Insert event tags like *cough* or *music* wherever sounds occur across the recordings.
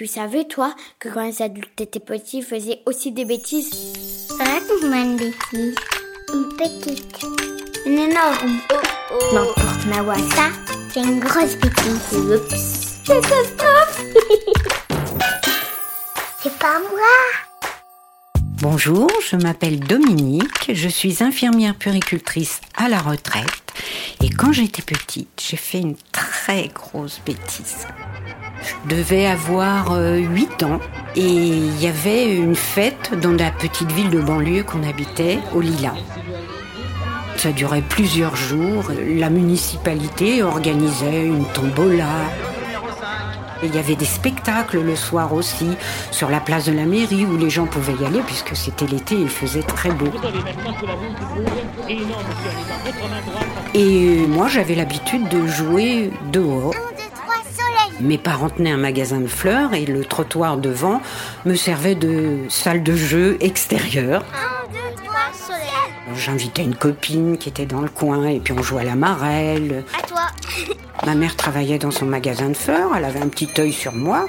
Tu savais, toi, que quand les adultes étaient petits, ils faisaient aussi des bêtises? Raconte-moi une bêtise. Une petite. Une énorme. N'importe, Mawa. Ça, c'est une grosse bêtise. Oups. Catastrophe *laughs* C'est pas moi. Bonjour, je m'appelle Dominique, je suis infirmière puricultrice à la retraite et quand j'étais petite, j'ai fait une très grosse bêtise. Je devais avoir euh, 8 ans et il y avait une fête dans la petite ville de banlieue qu'on habitait, au Lila. Ça durait plusieurs jours. La municipalité organisait une tombola. Il y avait des spectacles le soir aussi, sur la place de la mairie où les gens pouvaient y aller puisque c'était l'été et il faisait très beau. Et moi j'avais l'habitude de jouer dehors. Mes parents tenaient un magasin de fleurs et le trottoir devant me servait de salle de jeu extérieure. Un, deux, trois, soleil. J'invitais une copine qui était dans le coin et puis on jouait à la marelle. À toi. *laughs* Ma mère travaillait dans son magasin de fleurs, elle avait un petit œil sur moi.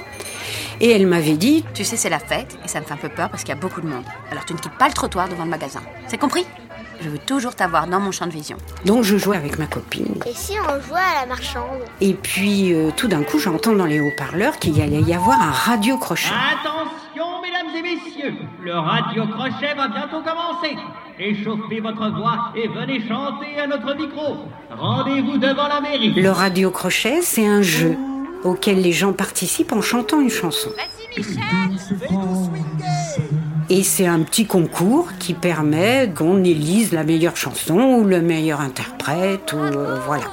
Et elle m'avait dit Tu sais, c'est la fête et ça me fait un peu peur parce qu'il y a beaucoup de monde. Alors tu ne quittes pas le trottoir devant le magasin. C'est compris? Je veux toujours t'avoir dans mon champ de vision. Donc je jouais avec ma copine. Et si on jouait à la marchande? Et puis euh, tout d'un coup, j'entends dans les haut-parleurs qu'il y allait y avoir un radio-crochet. Attention, mesdames et messieurs, le radio-crochet va bientôt commencer. Échauffez votre voix et venez chanter à notre micro. Rendez-vous devant la mairie. Le radio-crochet, c'est un jeu auquel les gens participent en chantant une chanson. Et c'est un petit concours qui permet qu'on élise la meilleure chanson ou le meilleur interprète ou euh, voilà.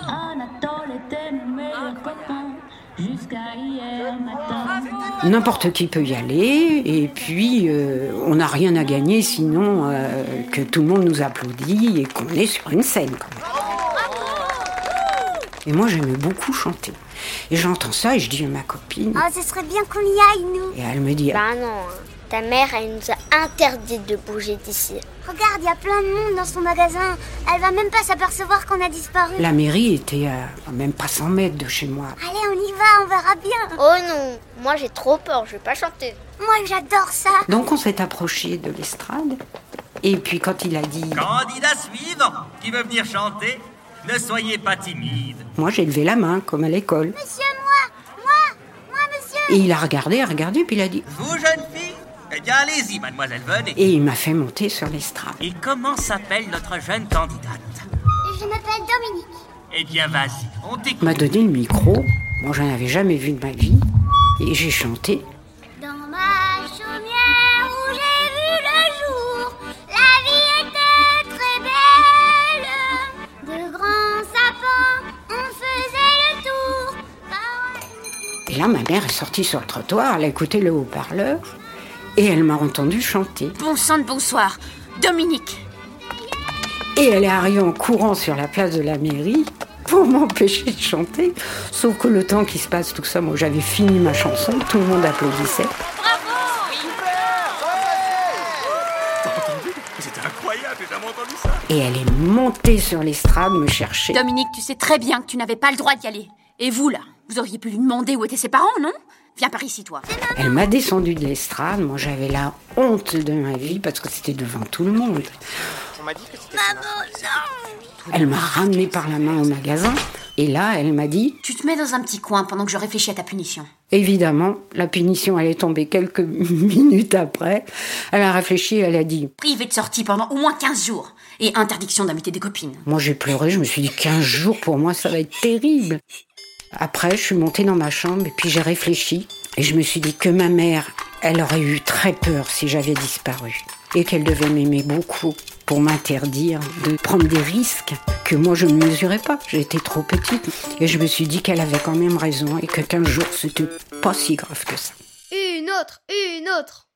N'importe qui peut y aller et puis euh, on n'a rien à gagner sinon euh, que tout le monde nous applaudit et qu'on est sur une scène. quand même. Et moi j'aimais beaucoup chanter. Et j'entends ça et je dis à ma copine Oh, ce serait bien qu'on y aille, nous. et elle me dit Bah non, ta mère, elle nous a interdit de bouger d'ici. Regarde, il y a plein de monde dans son magasin. Elle va même pas s'apercevoir qu'on a disparu. la mairie était à même pas 100 mètres de chez moi. Allez, on y va, on verra bien. Oh non, moi j'ai trop peur, je vais pas chanter. Moi, j'adore ça. Donc on s'est approché de l'estrade et puis quand il a dit Candidat suivant qui veut venir chanter, ne soyez pas timide. moi j'ai levé la main comme à l'école. Monsieur, moi, moi, moi, monsieur. Et il a regardé, a regardé puis il a dit Vous, jeune fille Eh bien, allez-y, mademoiselle, venez. et il m'a fait monter sur l'estrade. Et comment s'appelle notre jeune candidate Je m'appelle Dominique. Eh bien, vas-y, on Il t'écoute. m'a donné le micro. Moi j'en avais jamais vu de ma vie et j'ai chanté. Dans ma chaumière où j'ai vu le jour, la vie était très belle. De grands sapins, on faisait le tour. Par- Et là ma mère est sortie sur le trottoir, elle a écouté le haut-parleur et elle m'a entendu chanter. Bon sang de bonsoir Dominique Et elle est arrivée en courant sur la place de la mairie pour m'empêcher de chanter. Sauf que le temps qui se passe tout ça, moi j'avais fini ma chanson, tout le monde applaudissait. C'était incroyable, j'ai jamais entendu ça. Et elle est montée sur l'estrade me chercher. Dominique, tu sais très bien que tu n'avais pas le droit d'y aller. Et vous, là Vous auriez pu lui demander où étaient ses parents, non? Viens par ici, toi. Elle m'a descendu de l'estrade, moi j'avais la honte de ma vie parce que c'était devant tout le monde. Elle m'a ramené par la main au magasin et là elle m'a dit, Tu te mets dans un petit coin pendant que je réfléchis à ta punition. évidemment, la punition allait tomber quelques *laughs* minutes après. Elle a réfléchi, elle a dit, Privé de sortie pendant au moins 15 jours. Et interdiction d'inviter des copines. moi j'ai pleuré, je me suis dit 15 jours pour moi ça va être terrible. Après je suis montée dans ma chambre et puis j'ai réfléchi et je me suis dit que ma mère, elle aurait eu très peur si j'avais disparu et qu'elle devait m'aimer beaucoup pour m'interdire de prendre des risques que moi je ne mesurais pas. J'étais trop petite et je me suis dit qu'elle avait quand même raison et que 15 jours c'était pas si grave que ça. Une autre, une autre.